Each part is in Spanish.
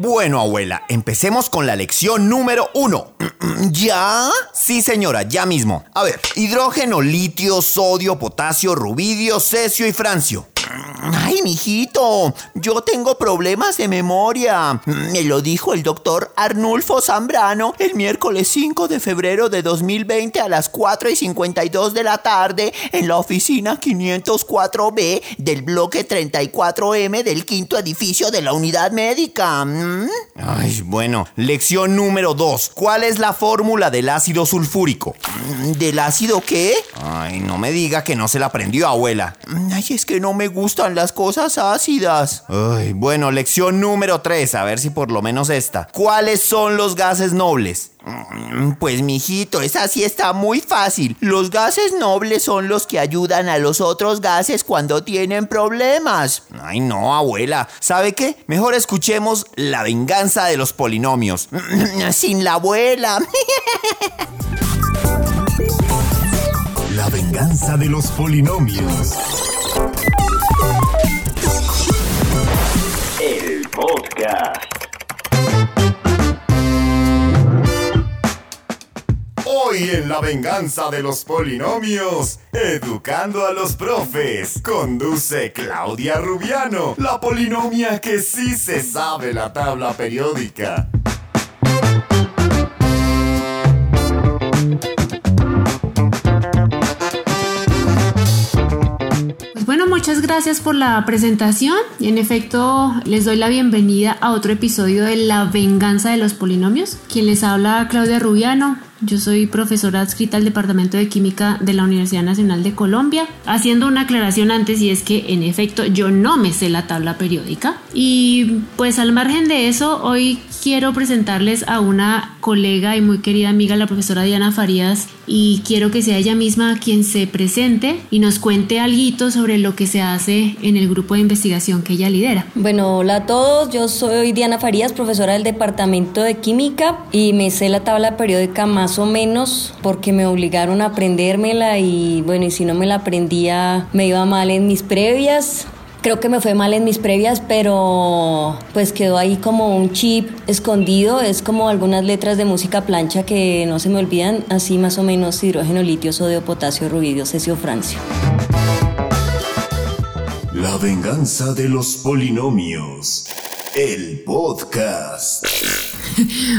Bueno, abuela, empecemos con la lección número uno. ¿Ya? Sí, señora, ya mismo. A ver, hidrógeno, litio, sodio, potasio, rubidio, cesio y francio. Ay, mijito, yo tengo problemas de memoria. Me lo dijo el doctor Arnulfo Zambrano el miércoles 5 de febrero de 2020 a las 4 y 52 de la tarde en la oficina 504B del bloque 34M del quinto edificio de la unidad médica. ¿Mm? Ay, bueno, lección número 2. ¿Cuál es la fórmula del ácido sulfúrico? ¿Del ácido qué? Ay, no me diga que no se la aprendió, abuela. Ay, es que no me gustan las cosas ácidas. Ay, bueno, lección número 3, a ver si por lo menos esta. ¿Cuáles son los gases nobles? Mm, Pues mijito, esa sí está muy fácil. Los gases nobles son los que ayudan a los otros gases cuando tienen problemas. Ay no, abuela. ¿Sabe qué? Mejor escuchemos La venganza de los polinomios. Sin la abuela. La venganza de los polinomios. En La venganza de los polinomios, educando a los profes, conduce Claudia Rubiano, la polinomia que sí se sabe la tabla periódica. Pues bueno, muchas gracias por la presentación en efecto les doy la bienvenida a otro episodio de La venganza de los polinomios. Quien les habla Claudia Rubiano. Yo soy profesora adscrita al Departamento de Química de la Universidad Nacional de Colombia. Haciendo una aclaración antes y es que en efecto yo no me sé la tabla periódica. Y pues al margen de eso, hoy quiero presentarles a una colega y muy querida amiga, la profesora Diana Farías, y quiero que sea ella misma quien se presente y nos cuente algo sobre lo que se hace en el grupo de investigación que ella lidera. Bueno, hola a todos, yo soy Diana Farías, profesora del Departamento de Química y me sé la tabla periódica más o menos porque me obligaron a aprendérmela y bueno, y si no me la aprendía me iba mal en mis previas. Creo que me fue mal en mis previas, pero pues quedó ahí como un chip escondido. Es como algunas letras de música plancha que no se me olvidan. Así más o menos hidrógeno, litio, sodio, potasio, rubidio, cesio, francio. La venganza de los polinomios. El podcast.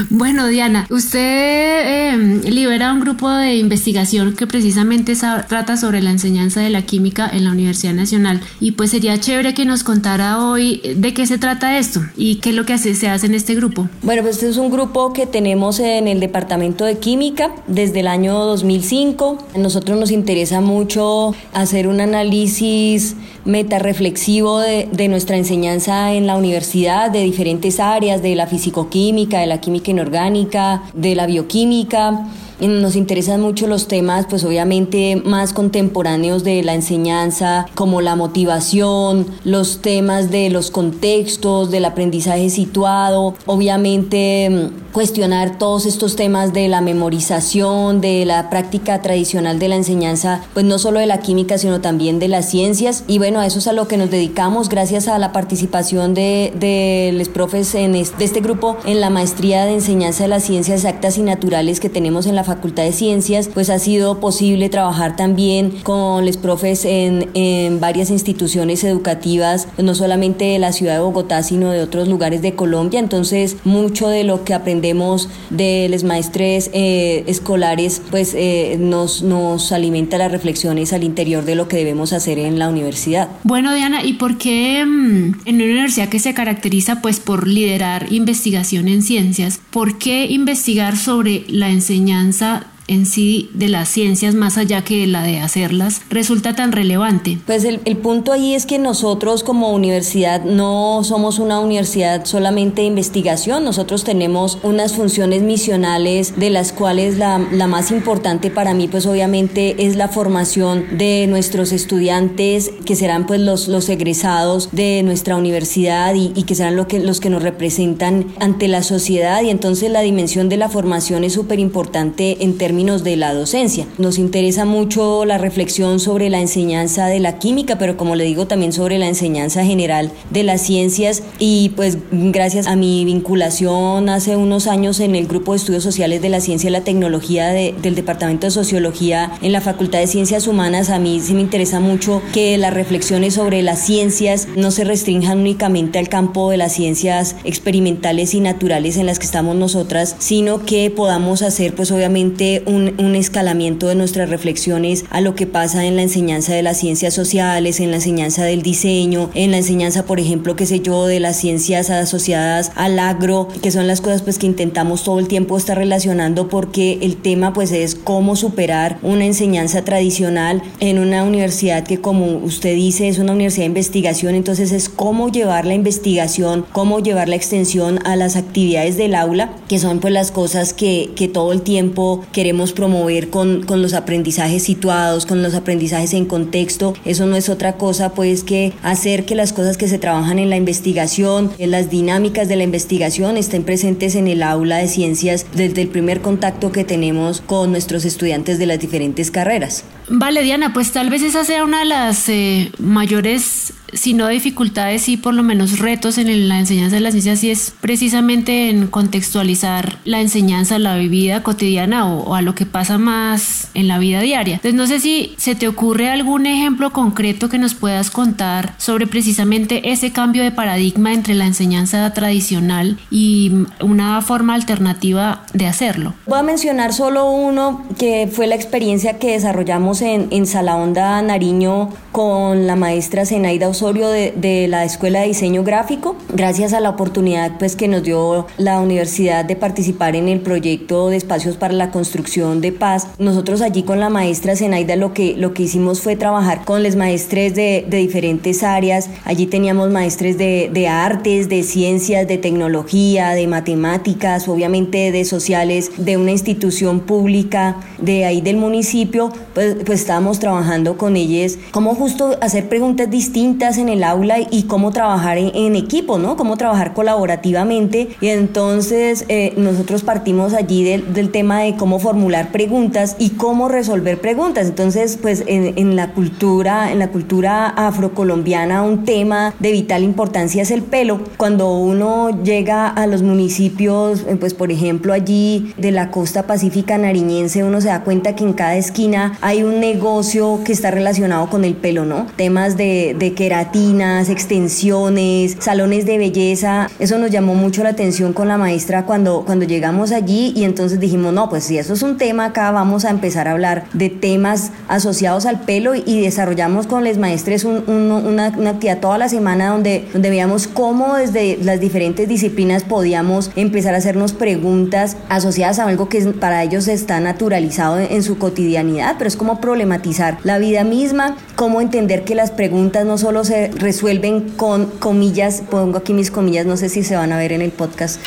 Bueno, Diana, usted eh, libera un grupo de investigación que precisamente sa- trata sobre la enseñanza de la química en la Universidad Nacional y pues sería chévere que nos contara hoy de qué se trata esto y qué es lo que hace- se hace en este grupo. Bueno, pues este es un grupo que tenemos en el Departamento de Química desde el año 2005. A nosotros nos interesa mucho hacer un análisis metarreflexivo de, de nuestra enseñanza en la universidad, de diferentes áreas, de la fisicoquímica, de la química inorgánica, de la bioquímica. Nos interesan mucho los temas, pues obviamente más contemporáneos de la enseñanza, como la motivación, los temas de los contextos, del aprendizaje situado, obviamente mm, cuestionar todos estos temas de la memorización, de la práctica tradicional de la enseñanza, pues no solo de la química, sino también de las ciencias. Y bueno, a eso es a lo que nos dedicamos gracias a la participación de, los profes en es- de este grupo en la maestría de enseñanza de las ciencias exactas y naturales que tenemos en la Facultad de Ciencias, pues ha sido posible trabajar también con los profes en, en varias instituciones educativas, no solamente de la ciudad de Bogotá, sino de otros lugares de Colombia. Entonces, mucho de lo que aprendemos de los maestres eh, escolares, pues eh, nos, nos alimenta las reflexiones al interior de lo que debemos hacer en la universidad. Bueno, Diana, ¿y por qué mm, en una universidad que se caracteriza pues por liderar investigación en ciencias, por qué investigar sobre la enseñanza that en sí de las ciencias más allá que la de hacerlas resulta tan relevante? Pues el, el punto ahí es que nosotros como universidad no somos una universidad solamente de investigación, nosotros tenemos unas funciones misionales de las cuales la, la más importante para mí pues obviamente es la formación de nuestros estudiantes que serán pues los, los egresados de nuestra universidad y, y que serán lo que, los que nos representan ante la sociedad y entonces la dimensión de la formación es súper importante en términos de la docencia. Nos interesa mucho la reflexión sobre la enseñanza de la química, pero como le digo también sobre la enseñanza general de las ciencias y pues gracias a mi vinculación hace unos años en el grupo de estudios sociales de la ciencia y la tecnología de, del Departamento de Sociología en la Facultad de Ciencias Humanas, a mí sí me interesa mucho que las reflexiones sobre las ciencias no se restrinjan únicamente al campo de las ciencias experimentales y naturales en las que estamos nosotras, sino que podamos hacer pues obviamente un, escalamiento de nuestras reflexiones a lo que pasa en la enseñanza de las ciencias sociales, en la enseñanza del diseño, en la enseñanza, por ejemplo, qué sé yo, de las ciencias asociadas al agro, que son las cosas pues que intentamos todo el tiempo estar relacionando porque el tema pues es cómo superar una enseñanza tradicional en una universidad que como usted dice es una universidad de investigación, entonces es cómo llevar la investigación, cómo llevar la extensión a las actividades del aula, que son pues las cosas que, que todo el tiempo queremos promover con, con los aprendizajes situados, con los aprendizajes en contexto. Eso no es otra cosa pues que hacer que las cosas que se trabajan en la investigación, en las dinámicas de la investigación estén presentes en el aula de ciencias desde el primer contacto que tenemos con nuestros estudiantes de las diferentes carreras. Vale, Diana, pues tal vez esa sea una de las eh, mayores si no dificultades, sí por lo menos retos en la enseñanza de las ciencias, y es precisamente en contextualizar la enseñanza a la vida cotidiana o, o, a lo que pasa más en la vida diaria. Entonces no sé si se te ocurre algún ejemplo concreto que nos puedas contar sobre precisamente ese cambio de paradigma entre la enseñanza tradicional y una forma alternativa de hacerlo. Voy a mencionar solo uno que fue la experiencia que desarrollamos en, en Salahonda Nariño con la maestra Zenaida Osorio de, de, la Escuela de Diseño Gráfico, gracias a la oportunidad pues, que nos dio la universidad de participar en el proyecto de espacios para la construcción de paz. Nosotros allí con la maestra Zenaida lo que, lo que hicimos fue trabajar con los maestres de, de diferentes áreas. Allí teníamos maestres de, de artes, de ciencias, de tecnología, de matemáticas, obviamente de sociales, de una institución pública, de ahí del municipio, pues, pues estábamos trabajando con ellos, cómo justo hacer preguntas distintas en el aula y cómo trabajar en, en equipo, ¿no? Cómo trabajar colaborativamente. Y entonces eh, nosotros partimos allí del, del, tema de cómo formular preguntas y cómo resolver preguntas. Entonces, pues en, en la cultura, en la cultura afrocolombiana, un tema de vital importancia es el pelo. Cuando uno llega a los municipios, eh, pues por ejemplo allí de la costa pacífica nariñense, uno se da cuenta que en cada esquina hay un negocio que está relacionado con el pelo, ¿no? Temas de, queratinas, extensiones, salones de belleza. Eso nos llamó mucho la atención con la maestra cuando, cuando llegamos allí y entonces dijimos, no, pues si eso es un tema acá, vamos a empezar a hablar de temas asociados al pelo y desarrollamos con los maestres un, un, una, actividad toda la semana donde, donde veíamos cómo desde las diferentes disciplinas podíamos empezar a hacernos preguntas asociadas a algo que para ellos está naturalizado en su cotidianidad, pero es como problematizar la vida misma, cómo entender que las preguntas no solo se resuelven con comillas, pongo aquí mis comillas, no sé si se van a ver en el podcast,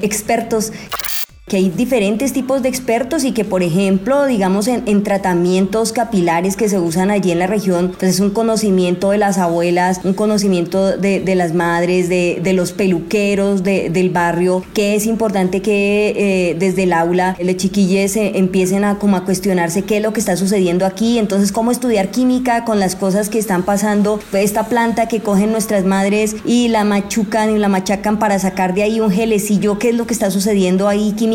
expertos que hay diferentes tipos de expertos y que por ejemplo digamos en, en, tratamientos capilares que se usan allí en la región pues es un conocimiento de las abuelas un conocimiento de, las madres de, los peluqueros de, del barrio que es importante que eh, desde el aula los chiquilles eh, empiecen a como a cuestionarse qué es lo que está sucediendo aquí entonces cómo estudiar química con las cosas que están pasando pues esta planta que cogen nuestras madres y la machucan y la machacan para sacar de ahí un gelecillo qué es lo que está sucediendo ahí química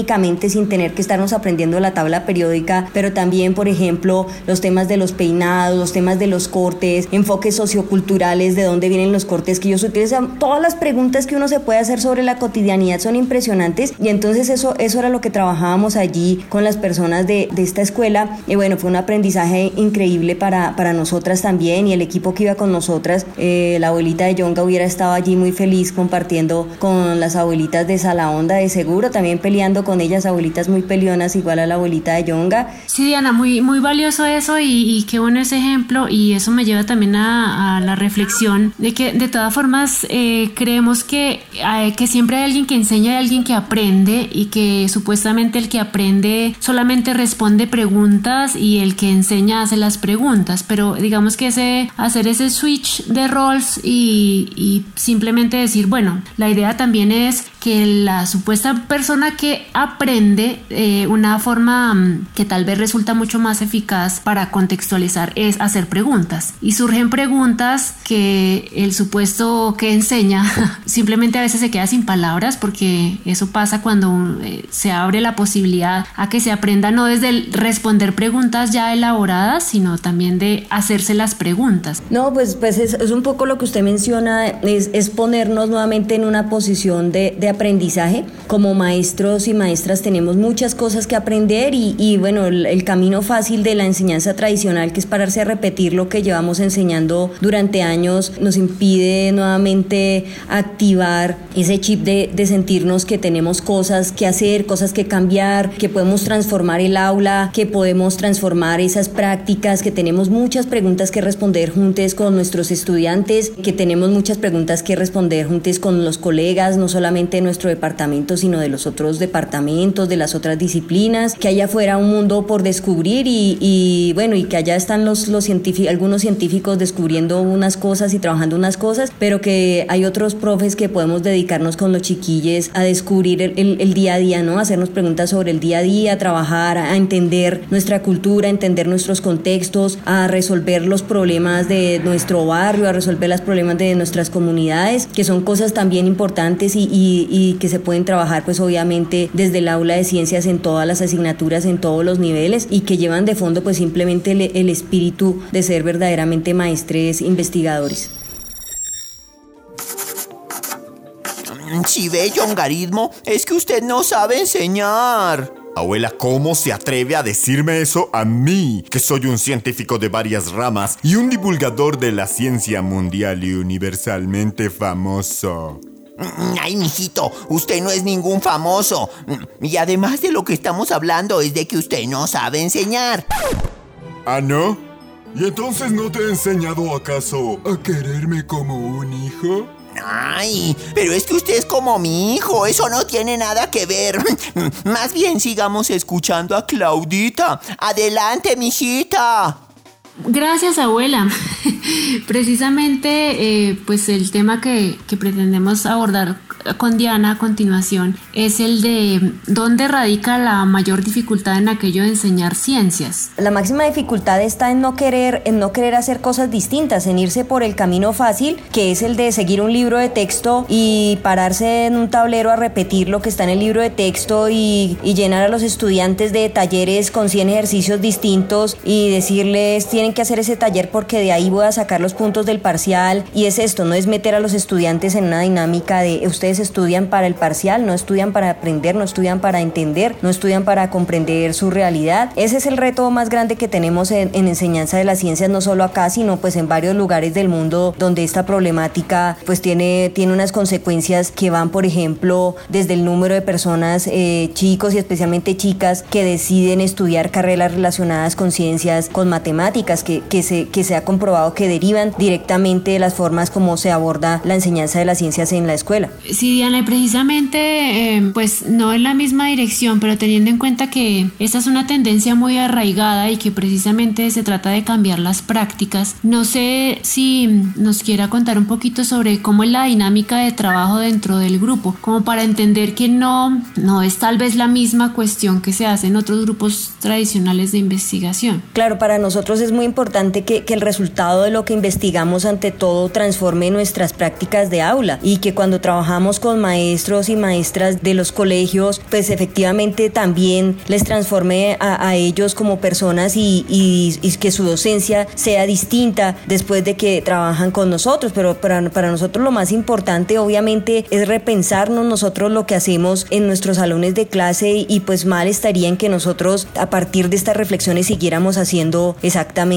sin tener que estarnos aprendiendo la tabla periódica, pero también, por ejemplo, los temas de los peinados, los temas de los cortes, enfoques socioculturales, de dónde vienen los cortes que ellos utilizan. Todas las preguntas que uno se puede hacer sobre la cotidianidad son impresionantes y entonces eso, eso era lo que trabajábamos allí con las personas de, de esta escuela. Y bueno, fue un aprendizaje increíble para, para nosotras también y el equipo que iba con nosotras, eh, la abuelita de Yonga hubiera estado allí muy feliz compartiendo con las abuelitas de Salahonda de seguro, también peleando con ellas, abuelitas muy pelionas, igual a la abuelita de Yonga. Sí, Diana, muy, muy valioso eso y, qué bueno ese ejemplo y eso me lleva también a, la reflexión de que de todas formas eh, creemos que, eh, que siempre hay alguien que enseña y alguien que aprende y que supuestamente el que aprende solamente responde preguntas y el que enseña hace las preguntas, pero digamos que ese, hacer ese switch de roles y, y simplemente decir, bueno, la idea también es que la supuesta persona que aprende eh, una forma mm, que tal vez resulta mucho más eficaz para contextualizar es hacer preguntas y surgen preguntas que el supuesto que enseña simplemente a veces se queda sin palabras porque eso pasa cuando eh, se abre la posibilidad a que se aprenda no desde el responder preguntas ya elaboradas sino también de hacerse las preguntas no pues pues es, un poco lo que usted menciona es, es ponernos nuevamente en una posición de aprendizaje. Como maestros y tenemos muchas cosas que aprender y, bueno, el, camino fácil de la enseñanza tradicional, que es pararse a repetir lo que llevamos enseñando durante años, nos impide nuevamente activar ese chip de, de sentirnos que tenemos cosas que hacer, cosas que cambiar, que podemos transformar el aula, que podemos transformar esas prácticas, que tenemos muchas preguntas que responder juntos con nuestros estudiantes, que tenemos muchas preguntas que responder juntos con los colegas, no solamente nuestro departamento, sino de los otros departamentos, de las otras disciplinas, que haya fuera un mundo por descubrir y, bueno, y que allá están los, científicos, algunos científicos descubriendo unas cosas y trabajando unas cosas, pero que hay otros profes que podemos dedicarnos con los chiquilles a descubrir el, día a día, ¿no? Hacernos preguntas sobre el día a día, trabajar, a entender nuestra cultura, a entender nuestros contextos, a resolver los problemas de nuestro barrio, a resolver los problemas de nuestras comunidades, que son cosas también importantes y, y que se pueden trabajar pues obviamente desde el aula de ciencias en todas las asignaturas, en todos los niveles y que llevan de fondo pues simplemente el, espíritu de ser verdaderamente maestres investigadores. Si ve, yongarismo, es que usted no sabe enseñar. Abuela, ¿cómo se atreve a decirme eso a mí, que soy un científico de varias ramas y un divulgador de la ciencia mundial y universalmente famoso? Mm, ay, mijito, usted no es ningún famoso. Mm, y además de lo que estamos hablando es de que usted no sabe enseñar. ¿Ah, no? ¿Y entonces no te he enseñado acaso a quererme como un hijo? Ay, pero es que usted es como mi hijo, eso no tiene nada que ver. Más bien sigamos escuchando a Claudita. Adelante, mijita. Gracias, abuela. Precisamente, eh, pues el tema que, que pretendemos abordar con Diana a continuación es el de dónde radica la mayor dificultad en aquello de enseñar ciencias. La máxima dificultad está en no querer, en no querer hacer cosas distintas, en irse por el camino fácil, que es el de seguir un libro de texto y pararse en un tablero a repetir lo que está en el libro de texto y, y llenar a los estudiantes de talleres con 100 ejercicios distintos y decirles tienen que hacer ese taller porque de ahí voy a sacar los puntos del parcial y es esto, no es meter a los estudiantes en una dinámica de usted estudian para el parcial, no estudian para aprender, no estudian para entender, no estudian para comprender su realidad. Ese es el reto más grande que tenemos en, enseñanza de las ciencias, no solo acá, sino pues en varios lugares del mundo donde esta problemática pues tiene, tiene unas consecuencias que van, por ejemplo, desde el número de personas, eh, chicos y especialmente chicas, que deciden estudiar carreras relacionadas con ciencias, con matemáticas, que, que, se, que se ha comprobado que derivan directamente de las formas como se aborda la enseñanza de las ciencias en la escuela. Sí, Diana, y precisamente, em, pues no en la misma dirección, pero teniendo en cuenta que esta es una tendencia muy arraigada y que precisamente se trata de cambiar las prácticas, no sé si nos quiera contar un poquito sobre cómo es la dinámica de trabajo dentro del grupo, como para entender que no, no es tal vez la misma cuestión que se hace en otros grupos tradicionales de investigación. Claro, para nosotros es muy importante que, que el resultado de lo que investigamos ante todo transforme nuestras prácticas de aula y que cuando trabajamos con maestros y maestras de los colegios, pues efectivamente también les transforme a, ellos como personas y, que su docencia sea distinta después de que trabajan con nosotros. Pero para, para nosotros lo más importante obviamente es repensarnos nosotros lo que hacemos en nuestros salones de clase y pues mal estaría en que nosotros a partir de estas reflexiones siguiéramos haciendo exactamente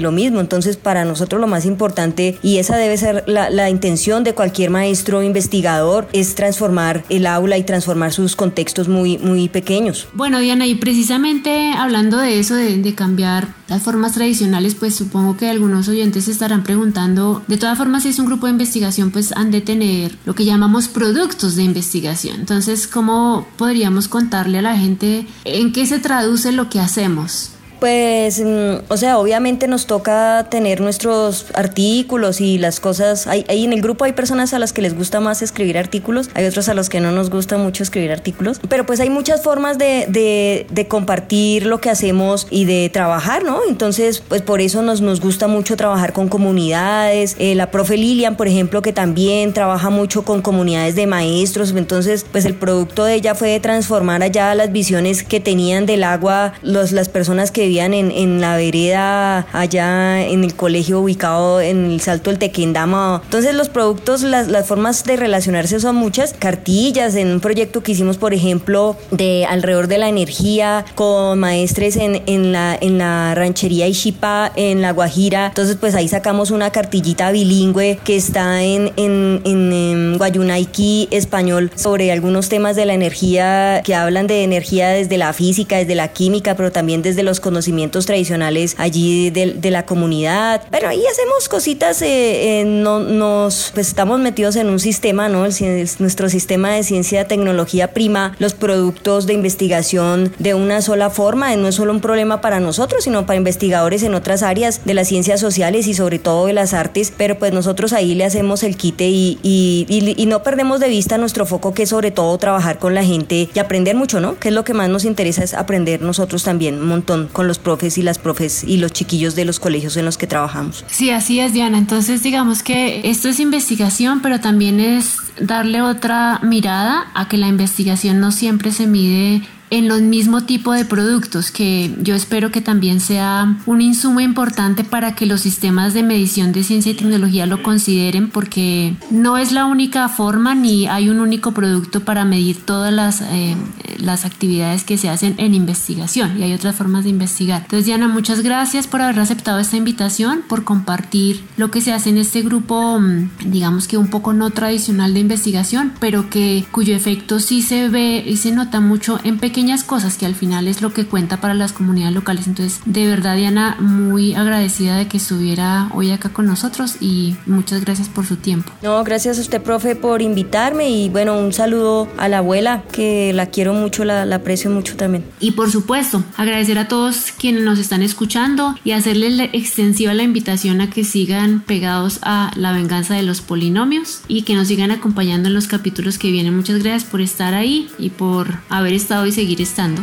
lo mismo. Entonces, para nosotros lo más importante, y esa debe ser la, intención de cualquier maestro investigador, es transformar el aula y transformar sus contextos muy, muy pequeños. Bueno, Diana, y precisamente hablando de eso, de, cambiar las formas tradicionales, pues supongo que algunos oyentes estarán preguntando, de todas formas, si es un grupo de investigación, pues han de tener lo que llamamos productos de investigación. Entonces, ¿cómo podríamos contarle a la gente en qué se traduce lo que hacemos? Pues, mm, o sea, obviamente nos toca tener nuestros artículos y las cosas. Hay, en el grupo hay personas a las que les gusta más escribir artículos, hay otros a los que no nos gusta mucho escribir artículos, pero pues hay muchas formas de, de, de compartir lo que hacemos y de trabajar, ¿no? Entonces, pues por eso nos, nos gusta mucho trabajar con comunidades. Eh, la profe Lilian, por ejemplo, que también trabaja mucho con comunidades de maestros, entonces, pues el producto de ella fue transformar allá las visiones que tenían del agua los, las personas que vivían en, en, la vereda allá en el colegio ubicado en el Salto del Tequendama. Entonces los productos, las, las, formas de relacionarse son muchas. Cartillas en un proyecto que hicimos, por ejemplo, de alrededor de la energía con maestres en, en, la, en la ranchería Ishipa, en La Guajira. Entonces pues ahí sacamos una cartillita bilingüe que está en, en, en, en Guayunaiki español sobre algunos temas de la energía que hablan de energía desde la física, desde la química, pero también desde los conocimientos conocimientos tradicionales allí de, la comunidad. Pero ahí hacemos cositas, eh, eh, no, nos pues estamos metidos en un sistema, ¿no? El, nuestro sistema de ciencia tecnología prima los productos de investigación de una sola forma. No es solo un problema para nosotros, sino para investigadores en otras áreas de las ciencias sociales y sobre todo de las artes. Pero pues nosotros ahí le hacemos el quite y no perdemos de vista nuestro foco que es sobre todo trabajar con la gente y aprender mucho, ¿no? Que es lo que más nos interesa es aprender nosotros también un montón con los profes y las profes y los chiquillos de los colegios en los que trabajamos. Sí, así es, Diana. Entonces, digamos que esto es investigación, pero también es darle otra mirada a que la investigación no siempre se mide en los mismo tipo de productos que yo espero que también sea un insumo importante para que los sistemas de medición de ciencia y tecnología lo consideren porque no es la única forma ni hay un único producto para medir todas las, eh, las actividades que se hacen en investigación y hay otras formas de investigar. Entonces Diana, muchas gracias por haber aceptado esta invitación, por compartir lo que se hace en este grupo, mm, digamos que un poco no tradicional de investigación, pero que cuyo efecto sí se ve y se nota mucho en pequeñas cosas que al final es lo que cuenta para las comunidades locales. Entonces, de verdad, Diana, muy agradecida de que estuviera hoy acá con nosotros y muchas gracias por su tiempo. No, gracias a usted, profe, por invitarme y bueno, un saludo a la abuela, que la quiero mucho, la, la aprecio mucho también. Y por supuesto, agradecer a todos quienes nos están escuchando y hacerles extensiva la invitación a que sigan pegados a la venganza de los polinomios y que nos sigan acompañando en los capítulos que vienen. Muchas gracias por estar ahí y por haber estado y seguir estando.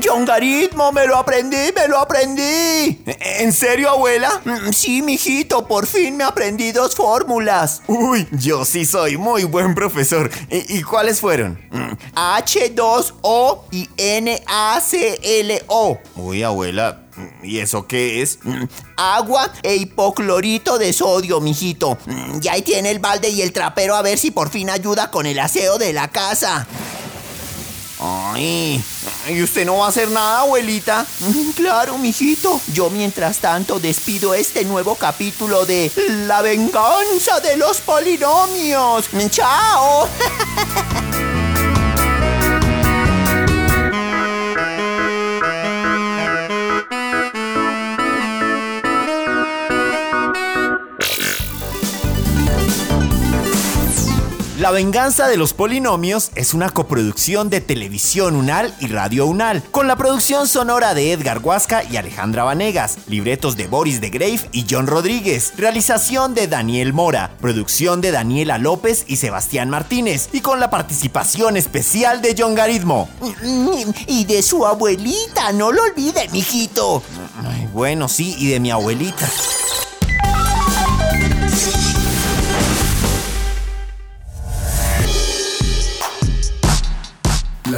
Yongaritmo, me lo aprendí, me lo aprendí. ¿En serio, abuela? Sí, mijito, por fin me aprendí dos fórmulas. Uy, yo sí soy muy buen profesor. ¿Y, y cuáles fueron? H2O y NaClO. Uy, abuela, ¿Y eso qué es? Agua e hipoclorito de sodio, mijito. Y ahí tiene el balde y el trapero a ver si por fin ayuda con el aseo de la casa. Ay, ¿y usted no va a hacer nada, abuelita? Claro, mijito. Yo mientras tanto despido este nuevo capítulo de La venganza de los polinomios. ¡Chao! La venganza de los polinomios es una coproducción de Televisión Unal y Radio Unal, con la producción sonora de Edgar Huasca y Alejandra Vanegas, libretos de Boris de Grave y John Rodríguez, realización de Daniel Mora, producción de Daniela López y Sebastián Martínez, y con la participación especial de John Garitmo. Y de su abuelita, no lo olvide, mijito. Ay, bueno, sí, y de mi abuelita.